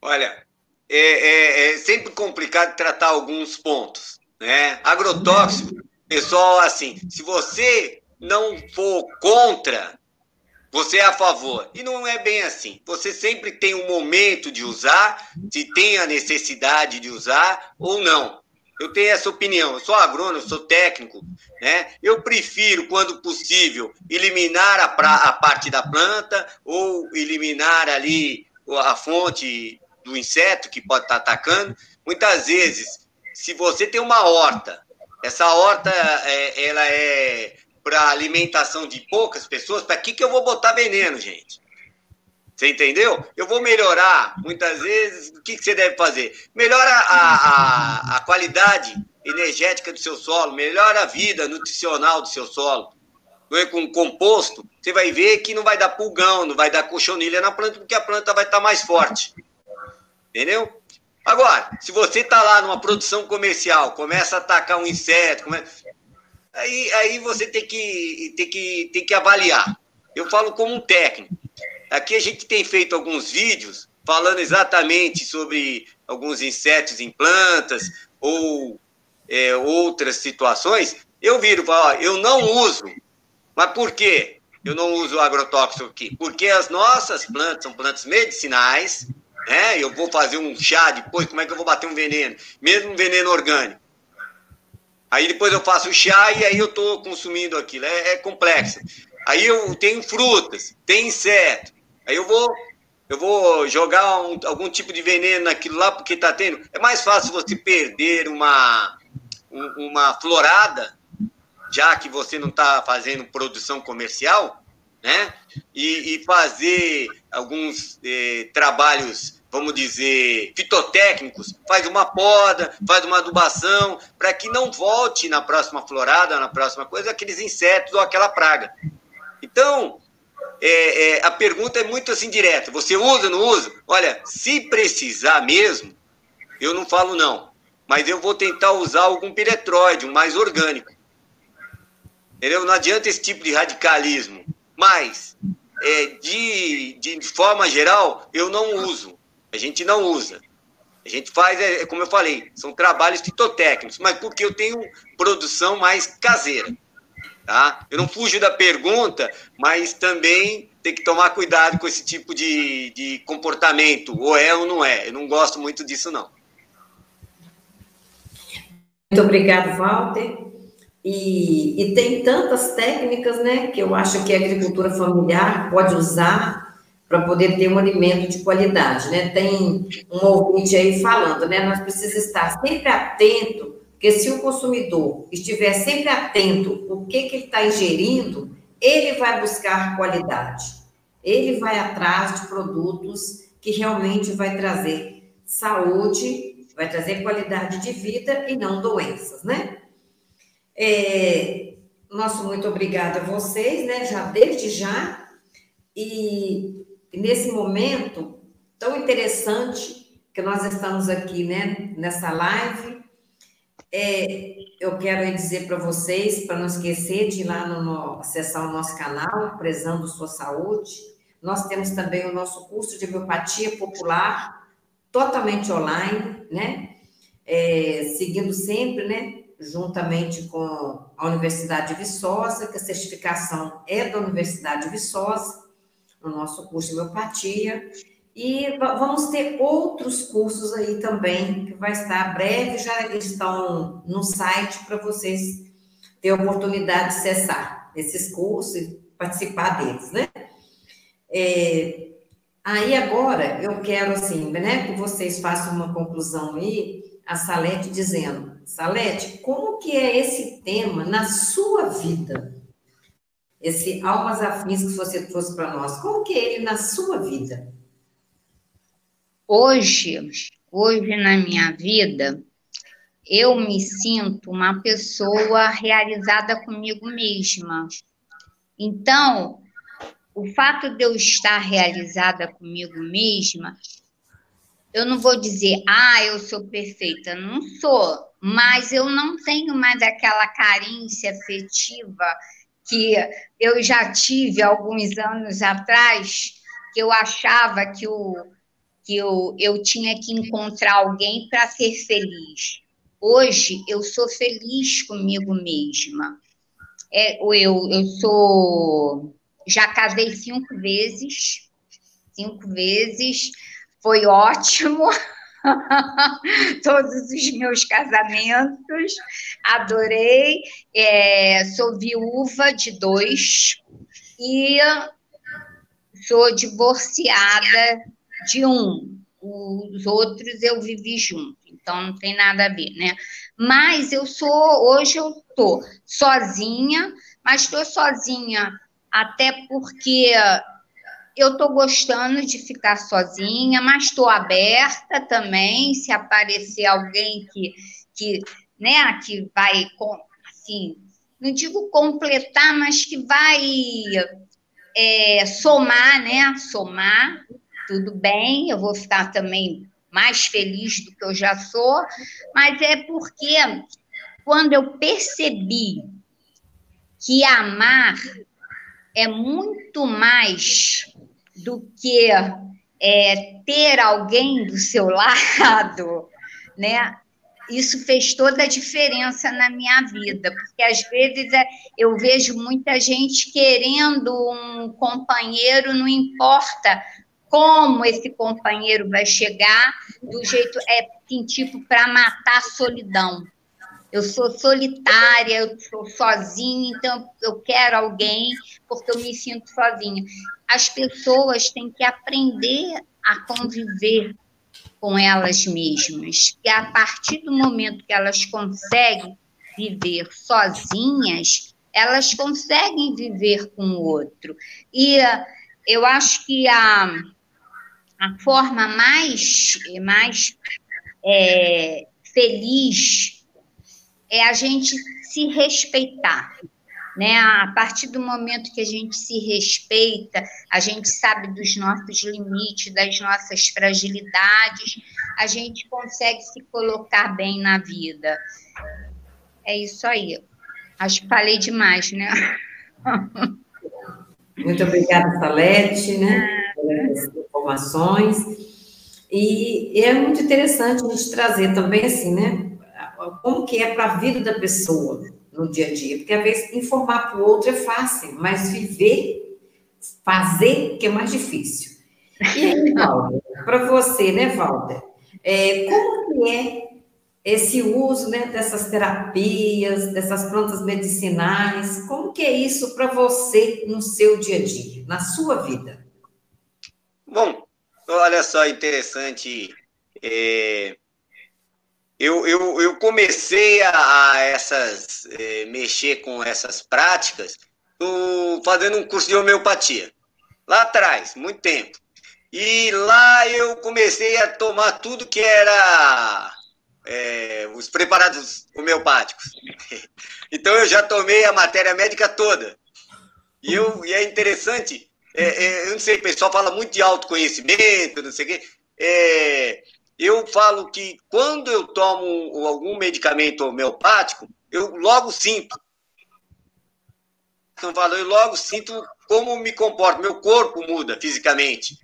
Olha, é, é, é, sempre complicado tratar alguns pontos, né? Agrotóxico, pessoal, assim, se você não for contra, você é a favor. E não é bem assim. Você sempre tem um momento de usar, se tem a necessidade de usar ou não. Eu tenho essa opinião. Eu sou agrônomo, sou técnico, né? Eu prefiro, quando possível, eliminar a, pra, a parte da planta ou eliminar ali a fonte do inseto que pode estar atacando. Muitas vezes, se você tem uma horta, essa horta é, ela é para alimentação de poucas pessoas, para que, que eu vou botar veneno, gente? Você entendeu? Eu vou melhorar, muitas vezes, o que, que você deve fazer? Melhora a, a, a qualidade energética do seu solo, melhora a vida nutricional do seu solo. Com composto, você vai ver que não vai dar pulgão, não vai dar cochonilha na planta, porque a planta vai estar mais forte. Entendeu? Agora, se você está lá numa produção comercial, começa a atacar um inseto, aí, aí você tem que, tem, que, tem que avaliar. Eu falo como um técnico. Aqui a gente tem feito alguns vídeos falando exatamente sobre alguns insetos em plantas ou é, outras situações. Eu viro e falo, ó, eu não uso. Mas por quê? Eu não uso agrotóxico aqui? Porque as nossas plantas são plantas medicinais, né? Eu vou fazer um chá depois, como é que eu vou bater um veneno? Mesmo um veneno orgânico. Aí depois eu faço o chá e aí eu estou consumindo aquilo. É, é, complexo. Aí eu tenho frutas, tem inseto. Aí eu vou eu vou jogar um, algum tipo de veneno naquilo lá porque está tendo. É mais fácil você perder uma, uma florada, já que você não está fazendo produção comercial, né? E, e fazer alguns eh, trabalhos vamos dizer, fitotécnicos, faz uma poda, faz uma adubação, para que não volte na próxima florada, na próxima coisa, aqueles insetos ou aquela praga. Então, é, é, a pergunta é muito assim direta: você usa ou não usa? Olha, se precisar mesmo, eu não falo não, mas eu vou tentar usar algum piretróide, um mais orgânico. Entendeu? Não adianta esse tipo de radicalismo. Mas, é, de, de forma geral, eu não uso. A gente não usa. A gente faz, é, como eu falei, são trabalhos fitotécnicos, mas porque eu tenho produção mais caseira. Tá? Eu não fujo da pergunta, mas também tem que tomar cuidado com esse tipo de, de comportamento, ou é ou não é. Eu não gosto muito disso, não. Muito obrigado, Walter. E, e tem tantas técnicas, né, que eu acho que a agricultura familiar pode usar para poder ter um alimento de qualidade, né? Tem um ouvinte aí falando, né? Nós precisamos estar sempre atento, porque se o consumidor estiver sempre atento o que, que ele está ingerindo, ele vai buscar qualidade. Ele vai atrás de produtos que realmente vai trazer saúde, vai trazer qualidade de vida e não doenças, né? É, nosso muito obrigada a vocês, né? Já desde já. E nesse momento tão interessante que nós estamos aqui, né? Nessa live, é, eu quero dizer para vocês, para não esquecer de ir lá no, no, acessar o nosso canal, Prezando Sua Saúde. Nós temos também o nosso curso de homeopatia popular, totalmente online, né? É, seguindo sempre, né? Juntamente com a Universidade de Viçosa, que a certificação é da Universidade de Viçosa, no nosso curso de homeopatia. E vamos ter outros cursos aí também, que vai estar breve, já estão no site para vocês terem a oportunidade de acessar esses cursos e participar deles, né? É, aí agora eu quero assim, né, que vocês façam uma conclusão aí, a Salete dizendo, Salete, como que é esse tema na sua vida? Esse almas afins que você trouxe para nós, como que é ele na sua vida? Hoje, hoje na minha vida, eu me sinto uma pessoa realizada comigo mesma. Então, o fato de eu estar realizada comigo mesma, eu não vou dizer, ah, eu sou perfeita, não sou, mas eu não tenho mais aquela carência afetiva que eu já tive alguns anos atrás, que eu achava que o que eu, eu tinha que encontrar alguém para ser feliz. Hoje eu sou feliz comigo mesma. É, eu, eu sou. Já casei cinco vezes, cinco vezes, foi ótimo. (laughs) (laughs) Todos os meus casamentos, adorei. É, sou viúva de dois e sou divorciada de um, os outros eu vivi junto, então não tem nada a ver, né? Mas eu sou, hoje eu tô sozinha, mas estou sozinha até porque eu estou gostando de ficar sozinha, mas estou aberta também, se aparecer alguém que, que, né, que vai, assim, não digo completar, mas que vai é, somar, né, somar tudo bem, eu vou ficar também mais feliz do que eu já sou, mas é porque quando eu percebi que amar é muito mais do que é, ter alguém do seu (laughs) lado, né? Isso fez toda a diferença na minha vida, porque às vezes é, eu vejo muita gente querendo um companheiro, não importa como esse companheiro vai chegar, do jeito é assim, tipo para matar a solidão. Eu sou solitária, eu sou sozinha, então eu quero alguém porque eu me sinto sozinha. As pessoas têm que aprender a conviver com elas mesmas, e a partir do momento que elas conseguem viver sozinhas, elas conseguem viver com o outro. E eu acho que a a forma mais, mais é, feliz é a gente se respeitar. Né? A partir do momento que a gente se respeita, a gente sabe dos nossos limites, das nossas fragilidades, a gente consegue se colocar bem na vida. É isso aí. Acho que falei demais, né? (laughs) Muito obrigada, Salete, né? informações. E é muito interessante a gente trazer também, assim, né? Como que é para a vida da pessoa no dia a dia. Porque, às vezes, informar para o outro é fácil, mas viver, fazer, que é mais difícil. E aí, (laughs) Valder, para você, né, Valder? É, como que é esse uso né, dessas terapias, dessas plantas medicinais, como que é isso para você no seu dia a dia, na sua vida? Bom, olha só, interessante. É, eu, eu, eu comecei a, a essas, é, mexer com essas práticas fazendo um curso de homeopatia. Lá atrás, muito tempo. E lá eu comecei a tomar tudo que era é, os preparados homeopáticos. (laughs) Então eu já tomei a matéria médica toda. E, eu, e é interessante, é, é, eu não sei, o pessoal fala muito de autoconhecimento, não sei o quê. Eu falo que quando eu tomo algum medicamento homeopático, eu logo sinto. Então, falo, eu logo sinto como me comporto, meu corpo muda fisicamente,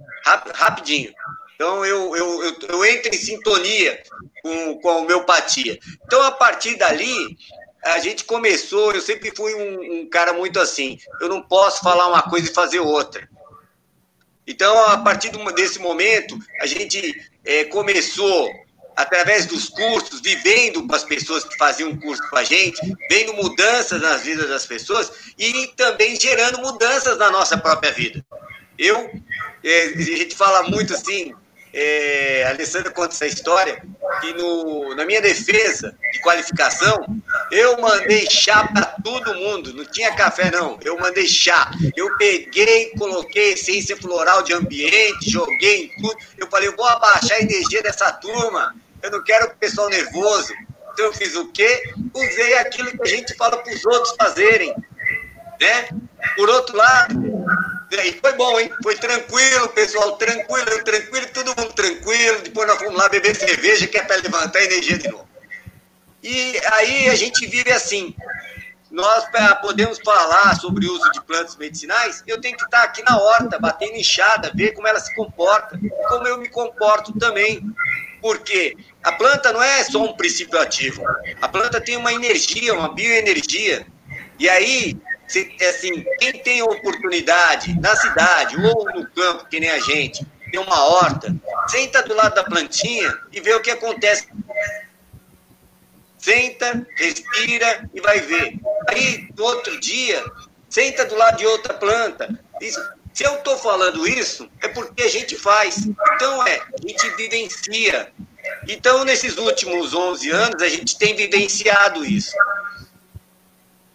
rapidinho. Então, eu, eu, eu, eu entro em sintonia com, com a homeopatia. Então, a partir dali, a gente começou, eu sempre fui um, um, cara muito assim, eu não posso falar uma coisa e fazer outra. Então, a partir desse momento, a gente é, começou através dos cursos, vivendo com as pessoas que faziam curso com a gente, vendo mudanças nas vidas das pessoas e também gerando mudanças na nossa própria vida. Eu, é, a gente fala muito assim, é, a Alessandra conta essa história, que no, na minha defesa de qualificação, eu mandei chá para todo mundo, não tinha café não, eu mandei chá. Eu peguei, coloquei essência floral de ambiente, joguei em tudo. Eu falei, eu vou abaixar a energia dessa turma, eu não quero o pessoal nervoso. Então eu fiz o quê? Usei aquilo que a gente fala para os outros fazerem. Né? Por outro lado, e foi bom, hein? Foi tranquilo, pessoal, tranquilo, tranquilo, todo mundo tranquilo. Depois nós fomos lá beber cerveja, que é para levantar a energia de novo. E aí a gente vive assim. Nós, para podermos falar sobre o uso de plantas medicinais, eu tenho que estar aqui na horta, batendo enxada, ver como ela se comporta, como eu me comporto também. Porque a planta não é só um princípio ativo. A planta tem uma energia, uma bioenergia. E aí, é assim, quem tem oportunidade na cidade ou no campo, que nem a gente, tem uma horta, senta do lado da plantinha e vê o que acontece. Senta, respira e vai ver. Aí, no outro dia, senta do lado de outra planta. se eu estou falando isso, é porque a gente faz. Então, é, a gente vivencia. Então, nesses últimos 11 anos, a gente tem vivenciado isso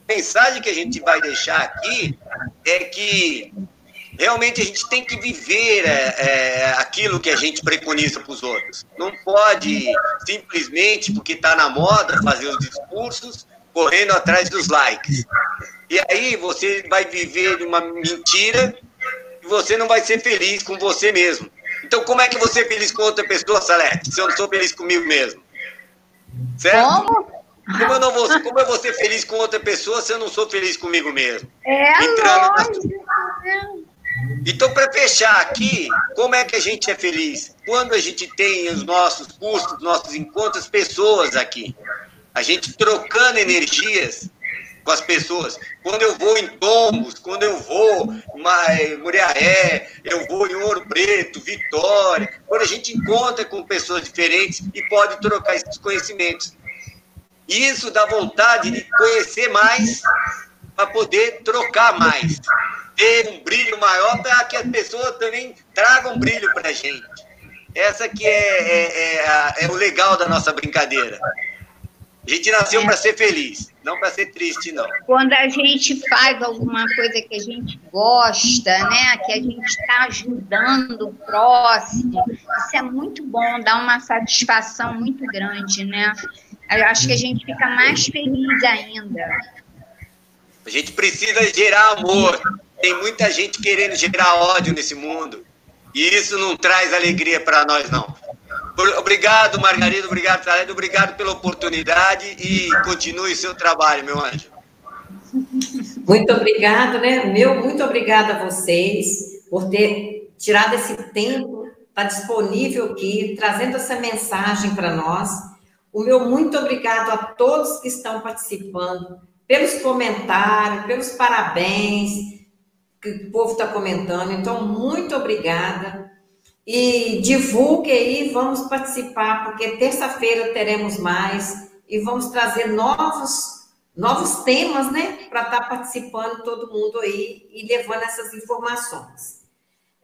mensagem que a gente vai deixar aqui é que realmente a gente tem que viver é, é, aquilo que a gente preconiza para os outros. Não pode simplesmente, porque está na moda, fazer os discursos correndo atrás dos likes. E aí você vai viver uma mentira e você não vai ser feliz com você mesmo. Então, como é que você é feliz com outra pessoa, Salete, se eu não sou feliz comigo mesmo? Certo? Como? Como eu, não vou, como eu vou ser feliz com outra pessoa se eu não sou feliz comigo mesmo? É Entrando Então, para fechar aqui, como é que a gente é feliz? Quando a gente tem os nossos cursos, nossos encontros, pessoas aqui. A gente trocando energias com as pessoas. Quando eu vou em Tombos, quando eu vou em Muriaé, eu vou em Ouro Preto, Vitória. Quando a gente encontra com pessoas diferentes e pode trocar esses conhecimentos. Isso dá vontade de conhecer mais para poder trocar mais. Ter um brilho maior para que as pessoas também tragam brilho para a gente. Essa que é, é, é, é, o legal da nossa brincadeira. A gente nasceu para ser feliz, não para ser triste, não. Quando a gente faz alguma coisa que a gente gosta, né? Que a gente está ajudando o próximo, isso é muito bom, dá uma satisfação muito grande, né? Eu acho que a gente fica mais feliz ainda. A gente precisa gerar amor. Tem muita gente querendo gerar ódio nesse mundo. E isso não traz alegria para nós, não. Obrigado, Margarida. Obrigado, Talento. Obrigado pela oportunidade e continue seu trabalho, meu anjo. Muito obrigado, né? Meu, muito obrigada a vocês por ter tirado esse tempo, está disponível aqui, trazendo essa mensagem para nós. O meu muito obrigado a todos que estão participando, pelos comentários, pelos parabéns que o povo está comentando. Então, muito obrigada. E divulgue aí, vamos participar, porque terça-feira teremos mais e vamos trazer novos novos temas, né, para estar tá participando todo mundo aí e levando essas informações.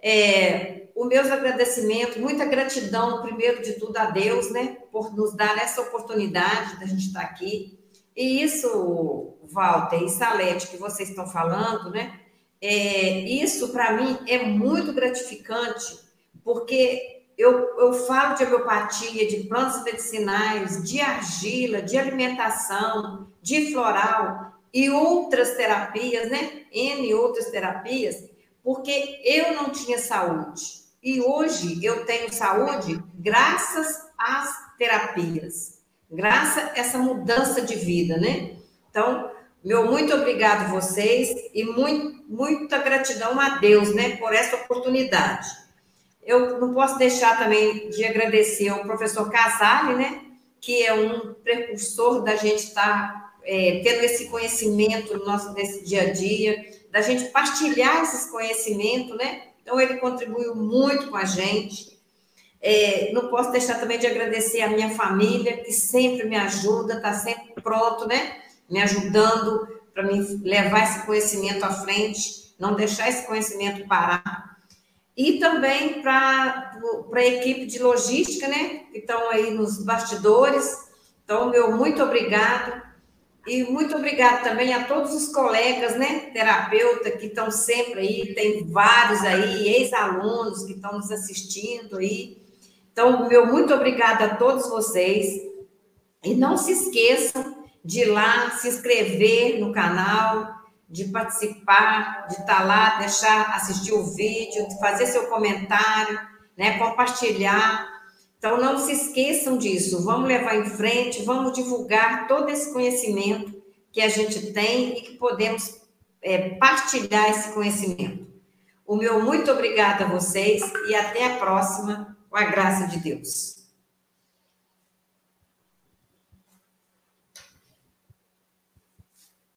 É, os meus agradecimentos, muita gratidão, primeiro de tudo, a Deus, né, por nos dar essa oportunidade da gente estar aqui. E isso, Walter e Salete, que vocês estão falando, né, é, isso para mim é muito gratificante, porque eu, eu falo de homeopatia, de plantas medicinais, de argila, de alimentação, de floral e outras terapias, né? N outras terapias, porque eu não tinha saúde. E hoje eu tenho saúde graças às terapias, graças a essa mudança de vida, né? Então, meu muito obrigado a vocês e muito, muita gratidão a Deus, né, por essa oportunidade. Eu não posso deixar também de agradecer ao professor Casale, né, que é um precursor da gente estar tá, é, tendo esse conhecimento no nosso nesse dia a dia, da gente partilhar esses conhecimentos, né? Então ele contribuiu muito com a gente. É, não posso deixar também de agradecer a minha família, que sempre me ajuda, está sempre pronto, né? me ajudando para me levar esse conhecimento à frente, não deixar esse conhecimento parar. E também para a equipe de logística, né, que estão aí nos bastidores. Então, meu muito obrigado. E muito obrigado também a todos os colegas, né, terapeuta, que estão sempre aí, tem vários aí, ex-alunos que estão nos assistindo aí. Então, meu muito obrigado a todos vocês. E não se esqueçam de ir lá se inscrever no canal, de participar, de estar tá lá, deixar assistir o vídeo, de fazer seu comentário, né, compartilhar. Então não se esqueçam disso. Vamos levar em frente, vamos divulgar todo esse conhecimento que a gente tem e que podemos é, partilhar esse conhecimento. O meu muito obrigada a vocês e até a próxima, com a graça de Deus.